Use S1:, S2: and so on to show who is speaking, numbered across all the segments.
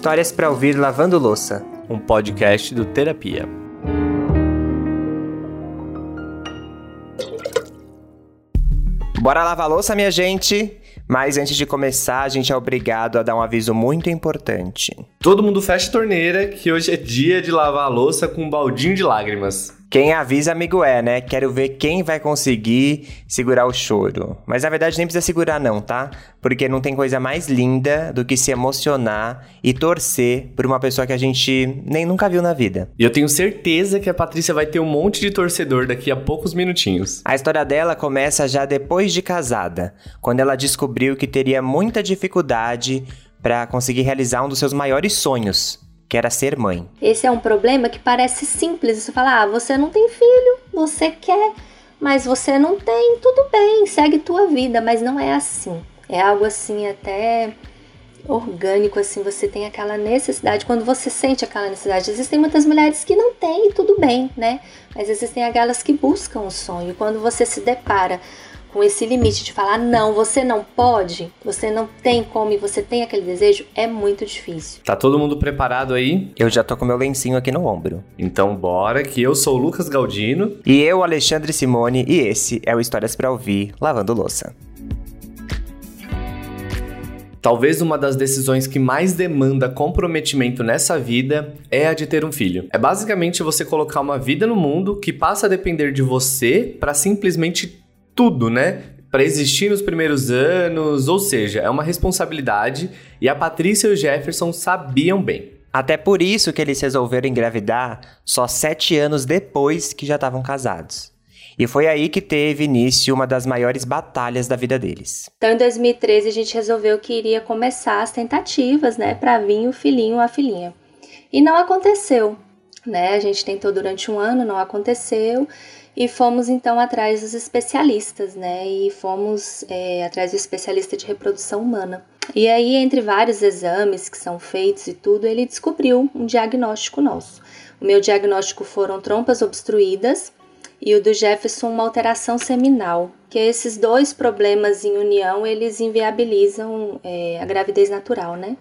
S1: Histórias para ouvir lavando louça,
S2: um podcast do Terapia.
S1: Bora lavar louça, minha gente? Mas antes de começar, a gente é obrigado a dar um aviso muito importante.
S2: Todo mundo fecha a torneira, que hoje é dia de lavar a louça com um baldinho de lágrimas.
S1: Quem avisa, amigo é, né? Quero ver quem vai conseguir segurar o choro. Mas na verdade nem precisa segurar, não, tá? Porque não tem coisa mais linda do que se emocionar e torcer por uma pessoa que a gente nem nunca viu na vida.
S2: E eu tenho certeza que a Patrícia vai ter um monte de torcedor daqui a poucos minutinhos.
S1: A história dela começa já depois de casada, quando ela descobriu que teria muita dificuldade para conseguir realizar um dos seus maiores sonhos, que era ser mãe.
S3: Esse é um problema que parece simples. Você fala, ah, você não tem filho, você quer, mas você não tem, tudo bem, segue tua vida, mas não é assim. É algo assim até orgânico, assim, você tem aquela necessidade, quando você sente aquela necessidade. Existem muitas mulheres que não têm tudo bem, né? Mas existem aquelas que buscam o sonho. Quando você se depara com esse limite de falar não, você não pode, você não tem como e você tem aquele desejo, é muito difícil.
S2: Tá todo mundo preparado aí?
S1: Eu já tô com meu lencinho aqui no ombro.
S2: Então bora, que eu sou o Lucas Galdino.
S1: E eu, Alexandre Simone, e esse é o Histórias para Ouvir Lavando Louça.
S2: Talvez uma das decisões que mais demanda comprometimento nessa vida é a de ter um filho. É basicamente você colocar uma vida no mundo que passa a depender de você para simplesmente tudo, né? Para existir nos primeiros anos, ou seja, é uma responsabilidade e a Patrícia e o Jefferson sabiam bem.
S1: Até por isso que eles resolveram engravidar só sete anos depois que já estavam casados. E foi aí que teve início uma das maiores batalhas da vida deles.
S3: Então, em 2013, a gente resolveu que iria começar as tentativas, né, para vir o filhinho ou a filhinha. E não aconteceu, né? A gente tentou durante um ano, não aconteceu. E fomos então atrás dos especialistas, né? E fomos é, atrás do especialista de reprodução humana. E aí, entre vários exames que são feitos e tudo, ele descobriu um diagnóstico nosso. O meu diagnóstico foram trompas obstruídas e o do Jefferson uma alteração seminal, que esses dois problemas em união eles inviabilizam é, a gravidez natural, né?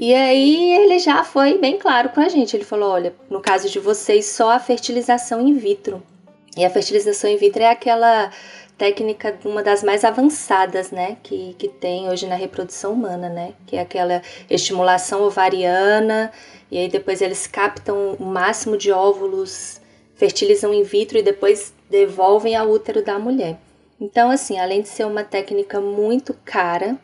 S3: E aí ele já foi bem claro com a gente. Ele falou: olha, no caso de vocês, só a fertilização in vitro e a fertilização in vitro é aquela técnica, uma das mais avançadas, né, que, que tem hoje na reprodução humana, né, que é aquela estimulação ovariana, e aí depois eles captam o máximo de óvulos, fertilizam in vitro e depois devolvem ao útero da mulher. Então, assim, além de ser uma técnica muito cara,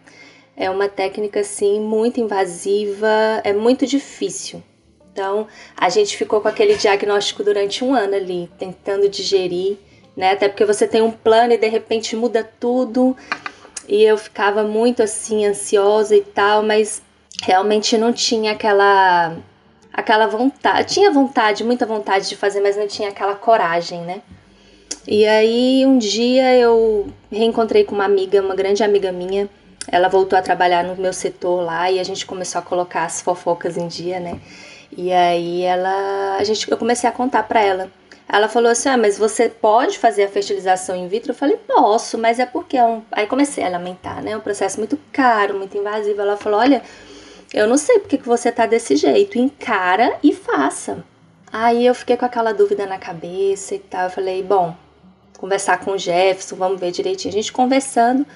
S3: é uma técnica, assim, muito invasiva, é muito difícil. Então, a gente ficou com aquele diagnóstico durante um ano ali, tentando digerir, né? Até porque você tem um plano e de repente muda tudo. E eu ficava muito assim, ansiosa e tal, mas realmente não tinha aquela aquela vontade, tinha vontade, muita vontade de fazer, mas não tinha aquela coragem, né? E aí um dia eu reencontrei com uma amiga, uma grande amiga minha. Ela voltou a trabalhar no meu setor lá e a gente começou a colocar as fofocas em dia, né? E aí ela, a gente, eu comecei a contar para ela. Ela falou assim: ah, mas você pode fazer a fertilização in vitro? Eu falei: posso, mas é porque é um. Aí comecei a lamentar, né? É um processo muito caro, muito invasivo. Ela falou: olha, eu não sei porque que você tá desse jeito, encara e faça. Aí eu fiquei com aquela dúvida na cabeça e tal. Eu falei: bom, conversar com o Jefferson, vamos ver direitinho. A gente conversando,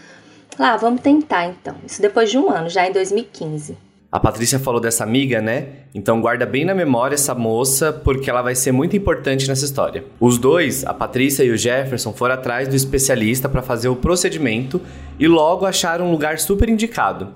S3: lá, ah, vamos tentar então. Isso depois de um ano, já em 2015.
S2: A Patrícia falou dessa amiga, né? Então guarda bem na memória essa moça, porque ela vai ser muito importante nessa história. Os dois, a Patrícia e o Jefferson, foram atrás do especialista para fazer o procedimento e logo acharam um lugar super indicado.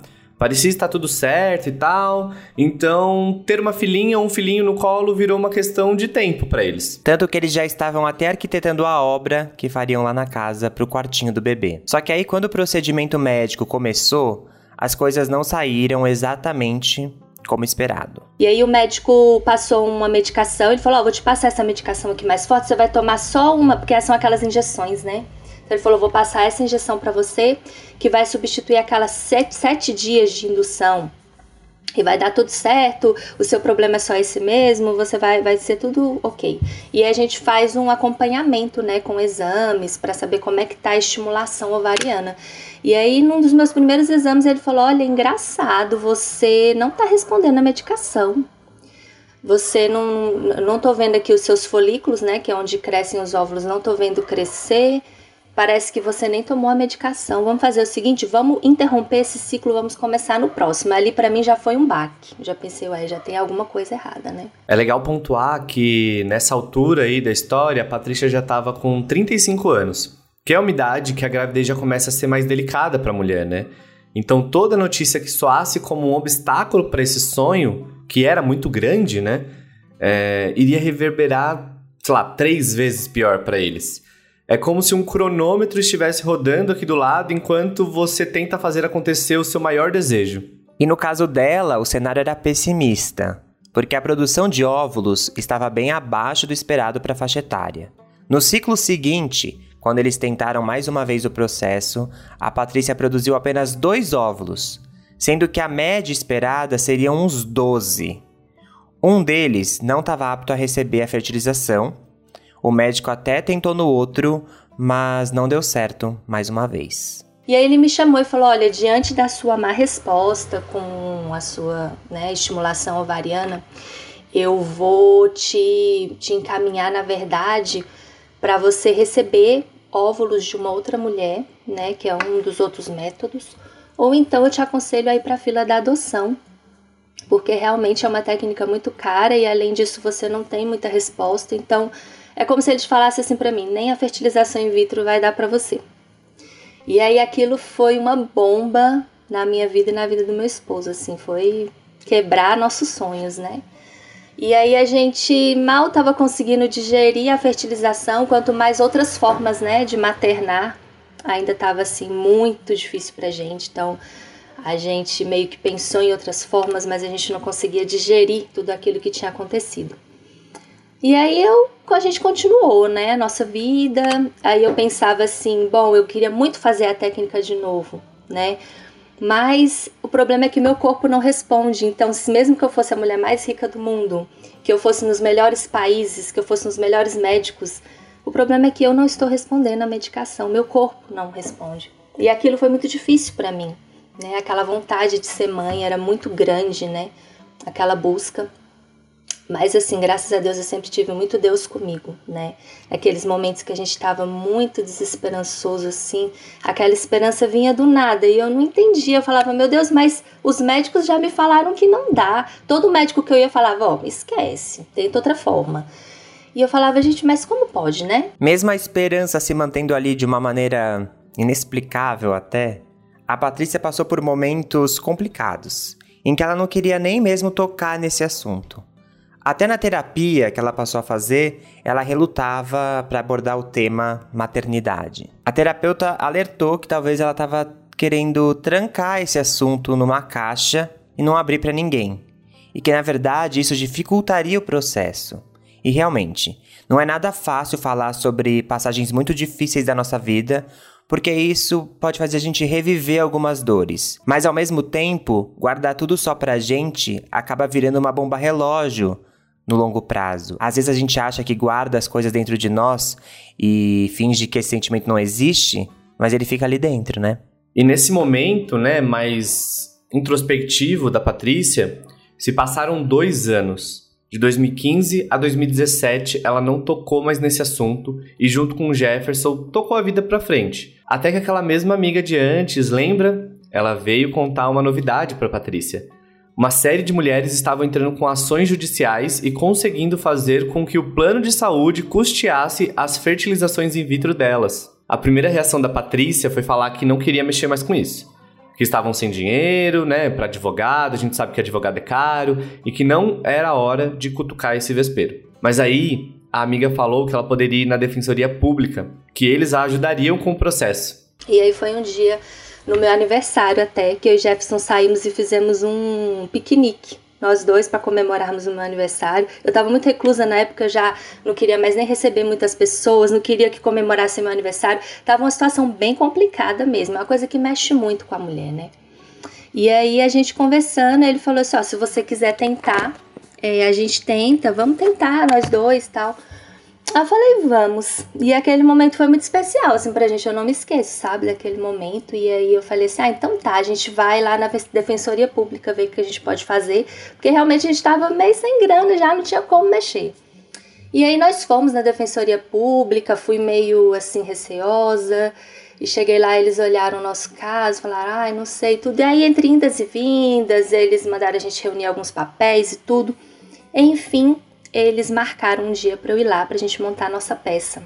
S2: Parecia estar tudo certo e tal, então ter uma filhinha ou um filhinho no colo virou uma questão de tempo para eles.
S1: Tanto que eles já estavam até arquitetando a obra que fariam lá na casa pro quartinho do bebê. Só que aí quando o procedimento médico começou, as coisas não saíram exatamente como esperado.
S3: E aí o médico passou uma medicação, ele falou: "Ó, oh, vou te passar essa medicação aqui mais forte, você vai tomar só uma, porque são aquelas injeções, né?" Então ele falou: "Vou passar essa injeção para você, que vai substituir aquelas sete, sete dias de indução." e vai dar tudo certo, o seu problema é só esse mesmo, você vai, vai ser tudo ok. E a gente faz um acompanhamento, né, com exames para saber como é que tá a estimulação ovariana. E aí, num dos meus primeiros exames, ele falou: Olha, engraçado, você não tá respondendo a medicação. Você não, não tô vendo aqui os seus folículos, né, que é onde crescem os óvulos, não tô vendo crescer parece que você nem tomou a medicação. Vamos fazer o seguinte, vamos interromper esse ciclo, vamos começar no próximo. Ali para mim já foi um baque. Já pensei, ué, já tem alguma coisa errada, né?
S2: É legal pontuar que nessa altura aí da história, a Patrícia já estava com 35 anos, que é uma idade que a gravidez já começa a ser mais delicada para a mulher, né? Então toda notícia que soasse como um obstáculo para esse sonho, que era muito grande, né? É, iria reverberar, sei lá, três vezes pior para eles. É como se um cronômetro estivesse rodando aqui do lado enquanto você tenta fazer acontecer o seu maior desejo.
S1: E no caso dela, o cenário era pessimista, porque a produção de óvulos estava bem abaixo do esperado para a faixa etária. No ciclo seguinte, quando eles tentaram mais uma vez o processo, a Patrícia produziu apenas dois óvulos, sendo que a média esperada seria uns 12. Um deles não estava apto a receber a fertilização o médico até tentou no outro, mas não deu certo mais uma vez.
S3: E aí ele me chamou e falou: olha, diante da sua má resposta com a sua né, estimulação ovariana, eu vou te, te encaminhar, na verdade, para você receber óvulos de uma outra mulher, né, que é um dos outros métodos, ou então eu te aconselho a ir para a fila da adoção, porque realmente é uma técnica muito cara e além disso você não tem muita resposta, então é como se eles falassem assim para mim: nem a fertilização in vitro vai dar para você. E aí aquilo foi uma bomba na minha vida e na vida do meu esposo, assim, foi quebrar nossos sonhos, né? E aí a gente mal estava conseguindo digerir a fertilização, quanto mais outras formas, né, de maternar. Ainda estava assim muito difícil pra gente, então a gente meio que pensou em outras formas, mas a gente não conseguia digerir tudo aquilo que tinha acontecido. E aí eu, a gente continuou, né, a nossa vida. Aí eu pensava assim, bom, eu queria muito fazer a técnica de novo, né? Mas o problema é que meu corpo não responde. Então, se mesmo que eu fosse a mulher mais rica do mundo, que eu fosse nos melhores países, que eu fosse nos melhores médicos, o problema é que eu não estou respondendo à medicação, meu corpo não responde. E aquilo foi muito difícil para mim, né? Aquela vontade de ser mãe era muito grande, né? Aquela busca. Mas assim, graças a Deus eu sempre tive muito Deus comigo, né? Aqueles momentos que a gente estava muito desesperançoso assim, aquela esperança vinha do nada e eu não entendia. Eu falava, meu Deus, mas os médicos já me falaram que não dá. Todo médico que eu ia falava, ó, oh, esquece, tenta outra forma. E eu falava, gente, mas como pode, né?
S1: Mesmo a esperança se mantendo ali de uma maneira inexplicável até, a Patrícia passou por momentos complicados, em que ela não queria nem mesmo tocar nesse assunto. Até na terapia que ela passou a fazer, ela relutava para abordar o tema maternidade. A terapeuta alertou que talvez ela estava querendo trancar esse assunto numa caixa e não abrir para ninguém, e que na verdade isso dificultaria o processo. E realmente, não é nada fácil falar sobre passagens muito difíceis da nossa vida, porque isso pode fazer a gente reviver algumas dores. Mas ao mesmo tempo, guardar tudo só pra gente acaba virando uma bomba relógio no longo prazo. Às vezes a gente acha que guarda as coisas dentro de nós e finge que esse sentimento não existe, mas ele fica ali dentro, né?
S2: E nesse momento, né, mais introspectivo da Patrícia, se passaram dois anos. De 2015 a 2017, ela não tocou mais nesse assunto e, junto com o Jefferson, tocou a vida pra frente. Até que aquela mesma amiga de antes, lembra? Ela veio contar uma novidade para Patrícia uma série de mulheres estavam entrando com ações judiciais e conseguindo fazer com que o plano de saúde custeasse as fertilizações in vitro delas. A primeira reação da Patrícia foi falar que não queria mexer mais com isso. Que estavam sem dinheiro, né, para advogado, a gente sabe que advogado é caro, e que não era hora de cutucar esse vespeiro. Mas aí, a amiga falou que ela poderia ir na defensoria pública, que eles a ajudariam com o processo.
S3: E aí foi um dia no meu aniversário até, que eu e Jefferson saímos e fizemos um piquenique. Nós dois para comemorarmos o meu aniversário. Eu estava muito reclusa na época, já não queria mais nem receber muitas pessoas, não queria que comemorasse meu aniversário. Tava uma situação bem complicada mesmo, é uma coisa que mexe muito com a mulher, né? E aí a gente conversando, ele falou assim: ó, se você quiser tentar, é, a gente tenta, vamos tentar, nós dois tal. Eu falei, vamos. E aquele momento foi muito especial, assim, pra gente. Eu não me esqueço, sabe, daquele momento. E aí eu falei assim: ah, então tá, a gente vai lá na Defensoria Pública ver o que a gente pode fazer. Porque realmente a gente tava meio sem grana já, não tinha como mexer. E aí nós fomos na Defensoria Pública, fui meio assim receosa. E cheguei lá, eles olharam o nosso caso, falaram, ai, ah, não sei, tudo. E aí, entre indas e vindas, eles mandaram a gente reunir alguns papéis e tudo. Enfim, eles marcaram um dia para eu ir lá para a gente montar a nossa peça.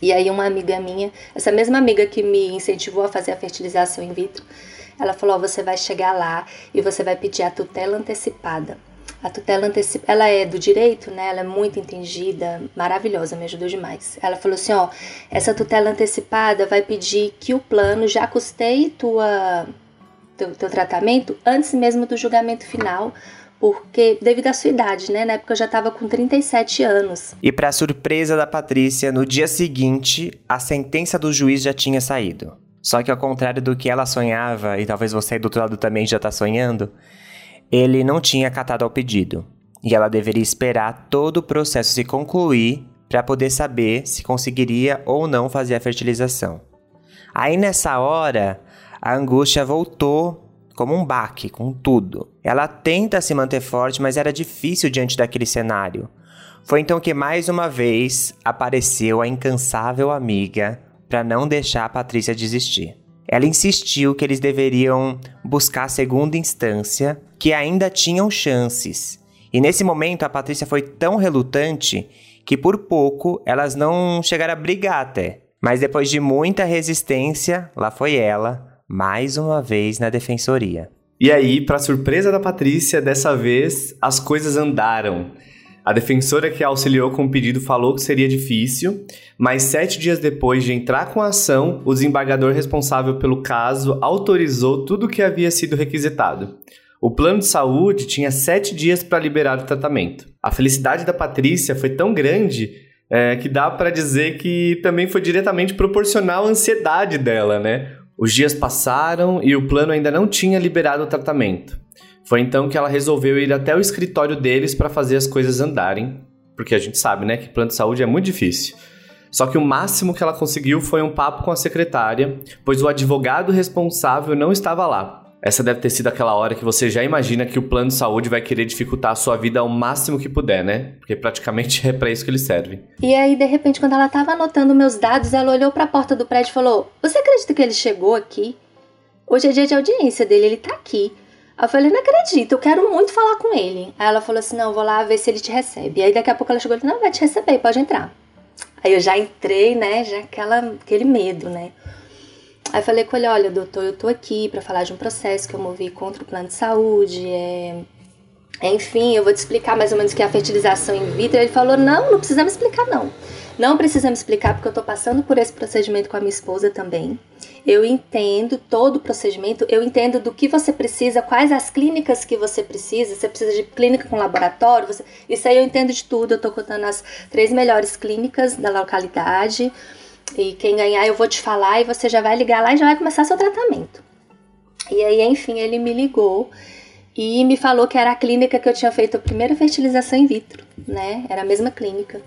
S3: E aí uma amiga minha, essa mesma amiga que me incentivou a fazer a fertilização in vitro, ela falou: oh, você vai chegar lá e você vai pedir a tutela antecipada. A tutela antecipada, ela é do direito, né? Ela é muito entendida, maravilhosa, me ajudou demais. Ela falou assim, ó, essa tutela antecipada vai pedir que o plano já custeie tua teu, teu tratamento antes mesmo do julgamento final, porque devido à sua idade, né? Na época eu já estava com 37 anos.
S1: E para surpresa da Patrícia, no dia seguinte, a sentença do juiz já tinha saído. Só que ao contrário do que ela sonhava, e talvez você aí do outro lado também já está sonhando, ele não tinha acatado ao pedido, e ela deveria esperar todo o processo se concluir para poder saber se conseguiria ou não fazer a fertilização. Aí nessa hora, a angústia voltou como um baque, com tudo. Ela tenta se manter forte, mas era difícil diante daquele cenário. Foi então que mais uma vez apareceu a incansável amiga para não deixar a Patrícia desistir. Ela insistiu que eles deveriam buscar a segunda instância, que ainda tinham chances. E nesse momento a Patrícia foi tão relutante que por pouco elas não chegaram a brigar até. Mas depois de muita resistência, lá foi ela, mais uma vez na defensoria.
S2: E aí, para surpresa da Patrícia, dessa vez as coisas andaram. A defensora que auxiliou com o pedido falou que seria difícil, mas sete dias depois de entrar com a ação, o desembargador responsável pelo caso autorizou tudo o que havia sido requisitado. O plano de saúde tinha sete dias para liberar o tratamento. A felicidade da Patrícia foi tão grande é, que dá para dizer que também foi diretamente proporcional à ansiedade dela, né? Os dias passaram e o plano ainda não tinha liberado o tratamento. Foi então que ela resolveu ir até o escritório deles para fazer as coisas andarem, porque a gente sabe, né, que plano de saúde é muito difícil. Só que o máximo que ela conseguiu foi um papo com a secretária, pois o advogado responsável não estava lá. Essa deve ter sido aquela hora que você já imagina que o plano de saúde vai querer dificultar a sua vida ao máximo que puder, né? Porque praticamente é para isso que ele serve.
S3: E aí, de repente, quando ela estava anotando meus dados, ela olhou para a porta do prédio e falou: Você acredita que ele chegou aqui? Hoje é dia de audiência dele, ele tá aqui. Eu falei, não acredito, eu quero muito falar com ele. Aí ela falou assim, não, vou lá ver se ele te recebe. Aí daqui a pouco ela chegou e falou, não, vai te receber, pode entrar. Aí eu já entrei, né, já aquela, aquele medo, né. Aí falei com ele, olha, doutor, eu tô aqui para falar de um processo que eu movi contra o plano de saúde, é... Enfim, eu vou te explicar mais ou menos o que é a fertilização in vitro. Ele falou, não, não precisa me explicar, não. Não precisa me explicar porque eu tô passando por esse procedimento com a minha esposa também eu entendo todo o procedimento, eu entendo do que você precisa, quais as clínicas que você precisa, você precisa de clínica com laboratório, você, isso aí eu entendo de tudo, eu tô contando as três melhores clínicas da localidade, e quem ganhar eu vou te falar e você já vai ligar lá e já vai começar seu tratamento. E aí, enfim, ele me ligou e me falou que era a clínica que eu tinha feito a primeira fertilização in vitro, né? Era a mesma clínica.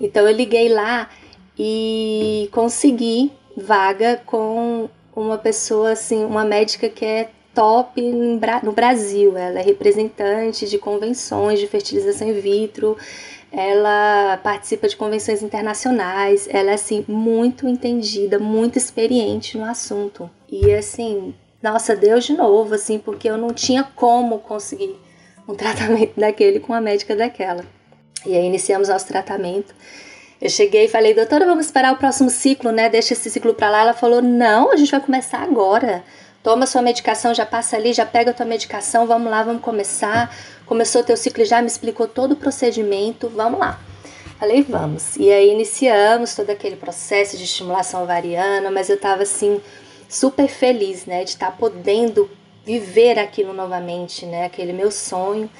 S3: Então eu liguei lá e consegui vaga com uma pessoa assim, uma médica que é top no Brasil. Ela é representante de convenções de fertilização in vitro, ela participa de convenções internacionais, ela é assim muito entendida, muito experiente no assunto. E assim, nossa, Deus de novo, assim, porque eu não tinha como conseguir um tratamento daquele com a médica daquela. E aí iniciamos nosso tratamento. Eu cheguei e falei, doutora, vamos esperar o próximo ciclo, né? Deixa esse ciclo para lá. Ela falou, não, a gente vai começar agora. Toma sua medicação, já passa ali, já pega a tua medicação, vamos lá, vamos começar. Começou teu ciclo, já me explicou todo o procedimento, vamos lá. Falei, vamos. E aí iniciamos todo aquele processo de estimulação ovariana, mas eu tava assim, super feliz, né, de estar tá podendo viver aquilo novamente, né, aquele meu sonho.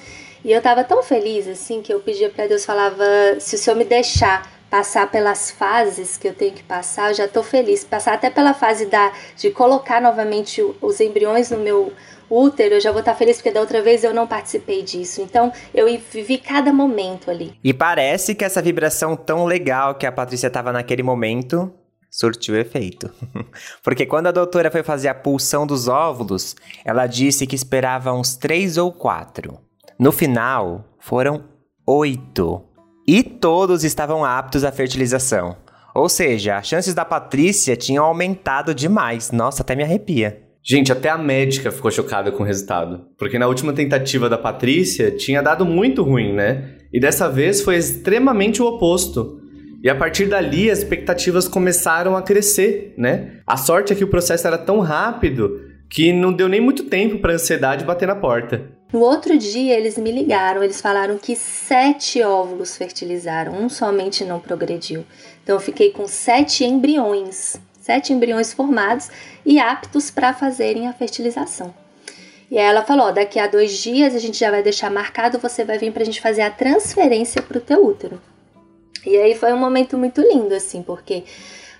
S3: E eu tava tão feliz, assim, que eu pedia para Deus, falava, se o Senhor me deixar passar pelas fases que eu tenho que passar, eu já estou feliz. Passar até pela fase da, de colocar novamente os embriões no meu útero, eu já vou estar feliz porque da outra vez eu não participei disso. Então eu vivi cada momento ali.
S1: E parece que essa vibração tão legal que a Patrícia estava naquele momento surtiu efeito. porque quando a doutora foi fazer a pulsão dos óvulos, ela disse que esperava uns três ou quatro. No final, foram oito. E todos estavam aptos à fertilização. Ou seja, as chances da Patrícia tinham aumentado demais. Nossa, até me arrepia.
S2: Gente, até a médica ficou chocada com o resultado. Porque na última tentativa da Patrícia tinha dado muito ruim, né? E dessa vez foi extremamente o oposto. E a partir dali as expectativas começaram a crescer, né? A sorte é que o processo era tão rápido que não deu nem muito tempo para a ansiedade bater na porta.
S3: No outro dia, eles me ligaram, eles falaram que sete óvulos fertilizaram, um somente não progrediu. Então, eu fiquei com sete embriões sete embriões formados e aptos para fazerem a fertilização. E aí ela falou: ó, daqui a dois dias a gente já vai deixar marcado, você vai vir para a gente fazer a transferência para o teu útero. E aí foi um momento muito lindo, assim, porque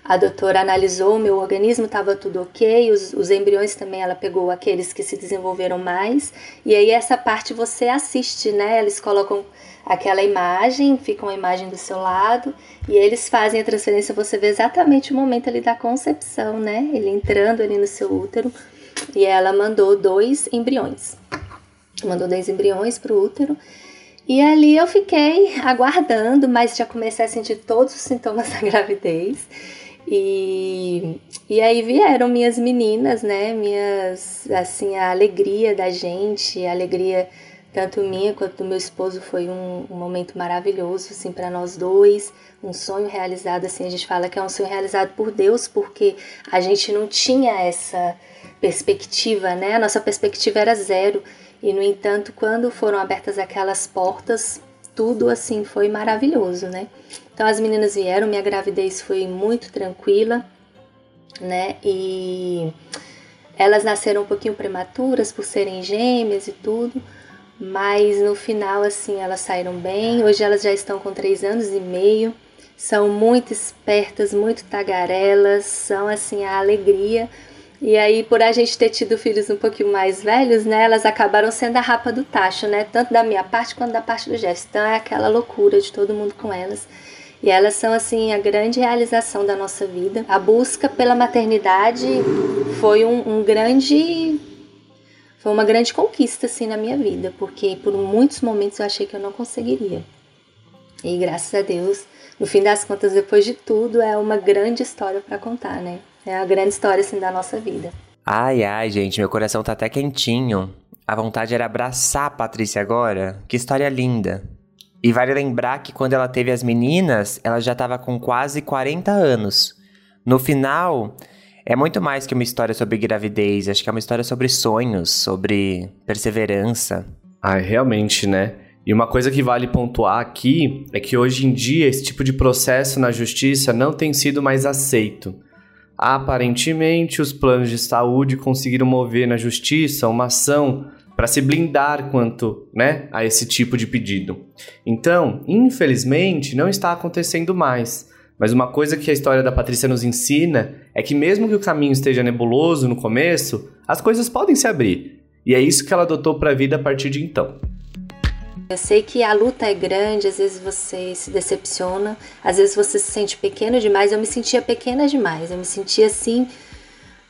S3: a doutora analisou meu organismo, estava tudo ok, os, os, embriões também, ela pegou aqueles que se desenvolveram mais, e aí essa parte você assiste, né? Eles colocam aquela imagem, fica uma imagem do seu lado, e eles fazem a transferência, você vê exatamente o momento ali da concepção, né? Ele entrando ali no seu útero, e ela mandou dois embriões. Mandou dois embriões para o útero, e ali eu fiquei aguardando, mas já comecei a sentir todos os sintomas da gravidez. E, e aí vieram minhas meninas, né? Minhas, assim, a alegria da gente, a alegria tanto minha quanto do meu esposo foi um, um momento maravilhoso, assim, para nós dois, um sonho realizado, assim, a gente fala que é um sonho realizado por Deus, porque a gente não tinha essa perspectiva, né? A nossa perspectiva era zero. E no entanto, quando foram abertas aquelas portas, tudo assim foi maravilhoso, né? Então as meninas vieram, minha gravidez foi muito tranquila, né? E elas nasceram um pouquinho prematuras por serem gêmeas e tudo, mas no final, assim, elas saíram bem. Hoje elas já estão com três anos e meio, são muito espertas, muito tagarelas, são assim a alegria e aí, por a gente ter tido filhos um pouquinho mais velhos, né, elas acabaram sendo a rapa do tacho, né, tanto da minha parte quanto da parte do Jeff. Então é aquela loucura de todo mundo com elas. E elas são assim a grande realização da nossa vida. A busca pela maternidade foi um, um grande foi uma grande conquista assim na minha vida, porque por muitos momentos eu achei que eu não conseguiria. E graças a Deus, no fim das contas, depois de tudo, é uma grande história para contar, né? É a grande história assim da nossa vida.
S1: Ai, ai, gente, meu coração tá até quentinho. A vontade era abraçar a Patrícia agora. Que história linda. E vale lembrar que quando ela teve as meninas, ela já estava com quase 40 anos. No final, é muito mais que uma história sobre gravidez, acho que é uma história sobre sonhos, sobre perseverança.
S2: Ai, realmente, né? E uma coisa que vale pontuar aqui é que hoje em dia esse tipo de processo na justiça não tem sido mais aceito. Aparentemente, os planos de saúde conseguiram mover na justiça uma ação para se blindar quanto né, a esse tipo de pedido. Então, infelizmente, não está acontecendo mais. Mas uma coisa que a história da Patrícia nos ensina é que, mesmo que o caminho esteja nebuloso no começo, as coisas podem se abrir. E é isso que ela adotou para a vida a partir de então.
S3: Eu sei que a luta é grande, às vezes você se decepciona, às vezes você se sente pequeno demais. Eu me sentia pequena demais, eu me sentia assim,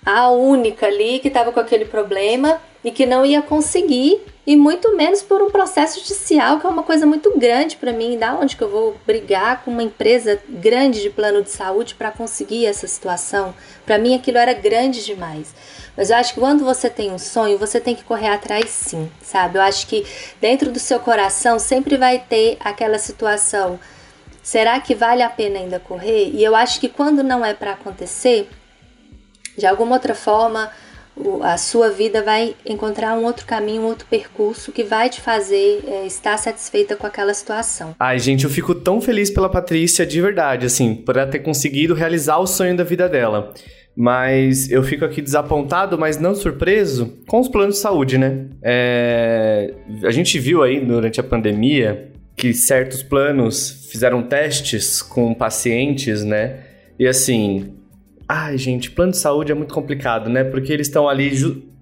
S3: a única ali que estava com aquele problema e que não ia conseguir, e muito menos por um processo judicial, que é uma coisa muito grande para mim. Da onde que eu vou brigar com uma empresa grande de plano de saúde para conseguir essa situação? Para mim aquilo era grande demais. Mas eu acho que quando você tem um sonho, você tem que correr atrás sim, sabe? Eu acho que dentro do seu coração sempre vai ter aquela situação. Será que vale a pena ainda correr? E eu acho que quando não é para acontecer, de alguma outra forma, a sua vida vai encontrar um outro caminho, um outro percurso que vai te fazer é, estar satisfeita com aquela situação.
S2: Ai, gente, eu fico tão feliz pela Patrícia de verdade, assim, por ela ter conseguido realizar o sonho da vida dela. Mas eu fico aqui desapontado, mas não surpreso com os planos de saúde, né? É... A gente viu aí durante a pandemia que certos planos fizeram testes com pacientes, né? E assim, ai, gente, plano de saúde é muito complicado, né? Porque eles estão ali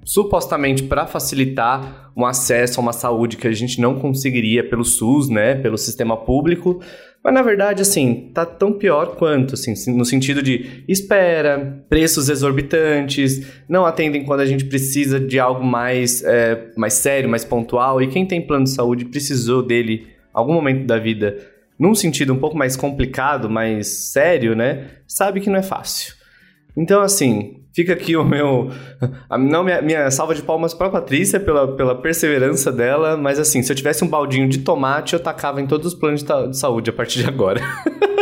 S2: supostamente para facilitar um acesso a uma saúde que a gente não conseguiria pelo SUS, né, pelo sistema público, mas na verdade, assim, tá tão pior quanto, assim, no sentido de espera, preços exorbitantes, não atendem quando a gente precisa de algo mais, é, mais sério, mais pontual, e quem tem plano de saúde precisou dele algum momento da vida num sentido um pouco mais complicado, mais sério, né, sabe que não é fácil. Então, assim, Fica aqui o meu. Não, minha, minha salva de palmas para a Patrícia pela, pela perseverança dela, mas assim, se eu tivesse um baldinho de tomate, eu tacava em todos os planos de, de saúde a partir de agora.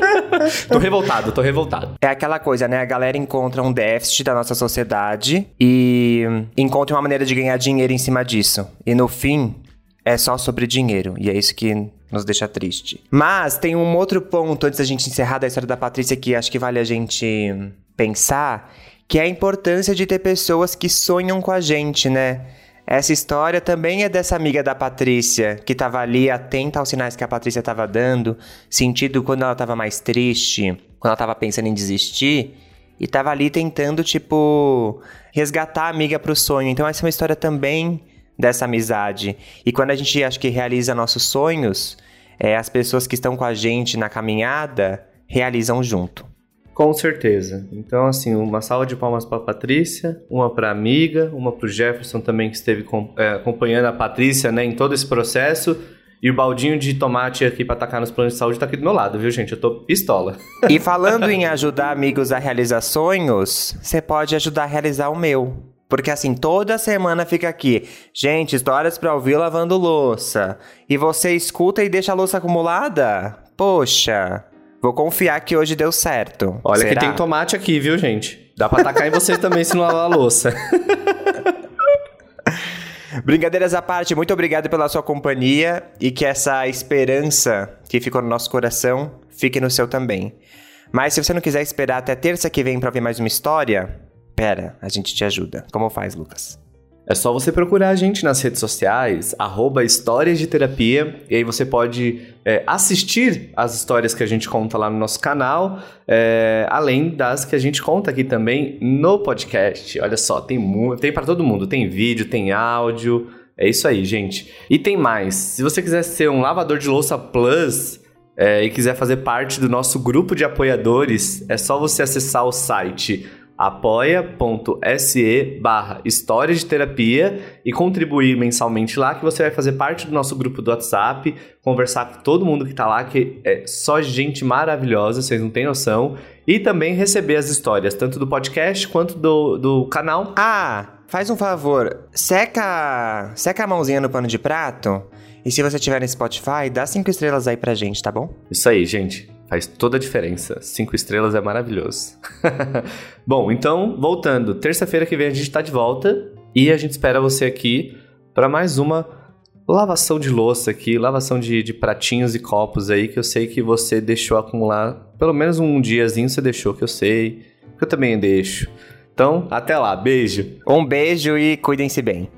S2: tô revoltado, tô revoltado.
S1: É aquela coisa, né? A galera encontra um déficit da nossa sociedade e encontra uma maneira de ganhar dinheiro em cima disso. E no fim, é só sobre dinheiro. E é isso que nos deixa triste. Mas tem um outro ponto antes da gente encerrar da história da Patrícia que acho que vale a gente pensar que é a importância de ter pessoas que sonham com a gente, né? Essa história também é dessa amiga da Patrícia, que estava ali atenta aos sinais que a Patrícia estava dando, sentido quando ela estava mais triste, quando ela estava pensando em desistir, e estava ali tentando, tipo, resgatar a amiga para o sonho. Então, essa é uma história também dessa amizade. E quando a gente, acho que, realiza nossos sonhos, é, as pessoas que estão com a gente na caminhada realizam junto.
S2: Com certeza. Então, assim, uma salva de palmas para a Patrícia, uma para a amiga, uma para o Jefferson também, que esteve é, acompanhando a Patrícia né, em todo esse processo. E o baldinho de tomate aqui para atacar nos planos de saúde tá aqui do meu lado, viu, gente? Eu tô pistola.
S1: E falando em ajudar amigos a realizar sonhos, você pode ajudar a realizar o meu. Porque assim, toda semana fica aqui, gente, histórias para ouvir lavando louça. E você escuta e deixa a louça acumulada? Poxa, Vou confiar que hoje deu certo.
S2: Olha Será? que tem tomate aqui, viu, gente? Dá pra atacar em vocês também se não lavar a louça.
S1: Brincadeiras à parte, muito obrigado pela sua companhia e que essa esperança que ficou no nosso coração fique no seu também. Mas se você não quiser esperar até terça que vem para ver mais uma história, pera, a gente te ajuda. Como faz, Lucas?
S2: É só você procurar a gente nas redes sociais, arroba Histórias de Terapia, e aí você pode é, assistir as histórias que a gente conta lá no nosso canal, é, além das que a gente conta aqui também no podcast. Olha só, tem, tem para todo mundo, tem vídeo, tem áudio, é isso aí, gente. E tem mais, se você quiser ser um lavador de louça plus... É, e quiser fazer parte do nosso grupo de apoiadores, é só você acessar o site apoia.se barra História de Terapia e contribuir mensalmente lá, que você vai fazer parte do nosso grupo do WhatsApp, conversar com todo mundo que tá lá, que é só gente maravilhosa, vocês não têm noção, e também receber as histórias, tanto do podcast quanto do, do canal.
S1: Ah, faz um favor, seca, seca a mãozinha no pano de prato, e se você tiver no Spotify, dá cinco estrelas aí pra gente, tá bom?
S2: Isso aí, gente. Faz toda a diferença. Cinco estrelas é maravilhoso. Bom, então, voltando. Terça-feira que vem a gente tá de volta e a gente espera você aqui para mais uma lavação de louça aqui, lavação de, de, pratinhos e copos aí, que eu sei que você deixou acumular. Pelo menos um diazinho você deixou, que eu sei. Que eu também deixo. Então, até lá. Beijo.
S1: Um beijo e cuidem-se bem.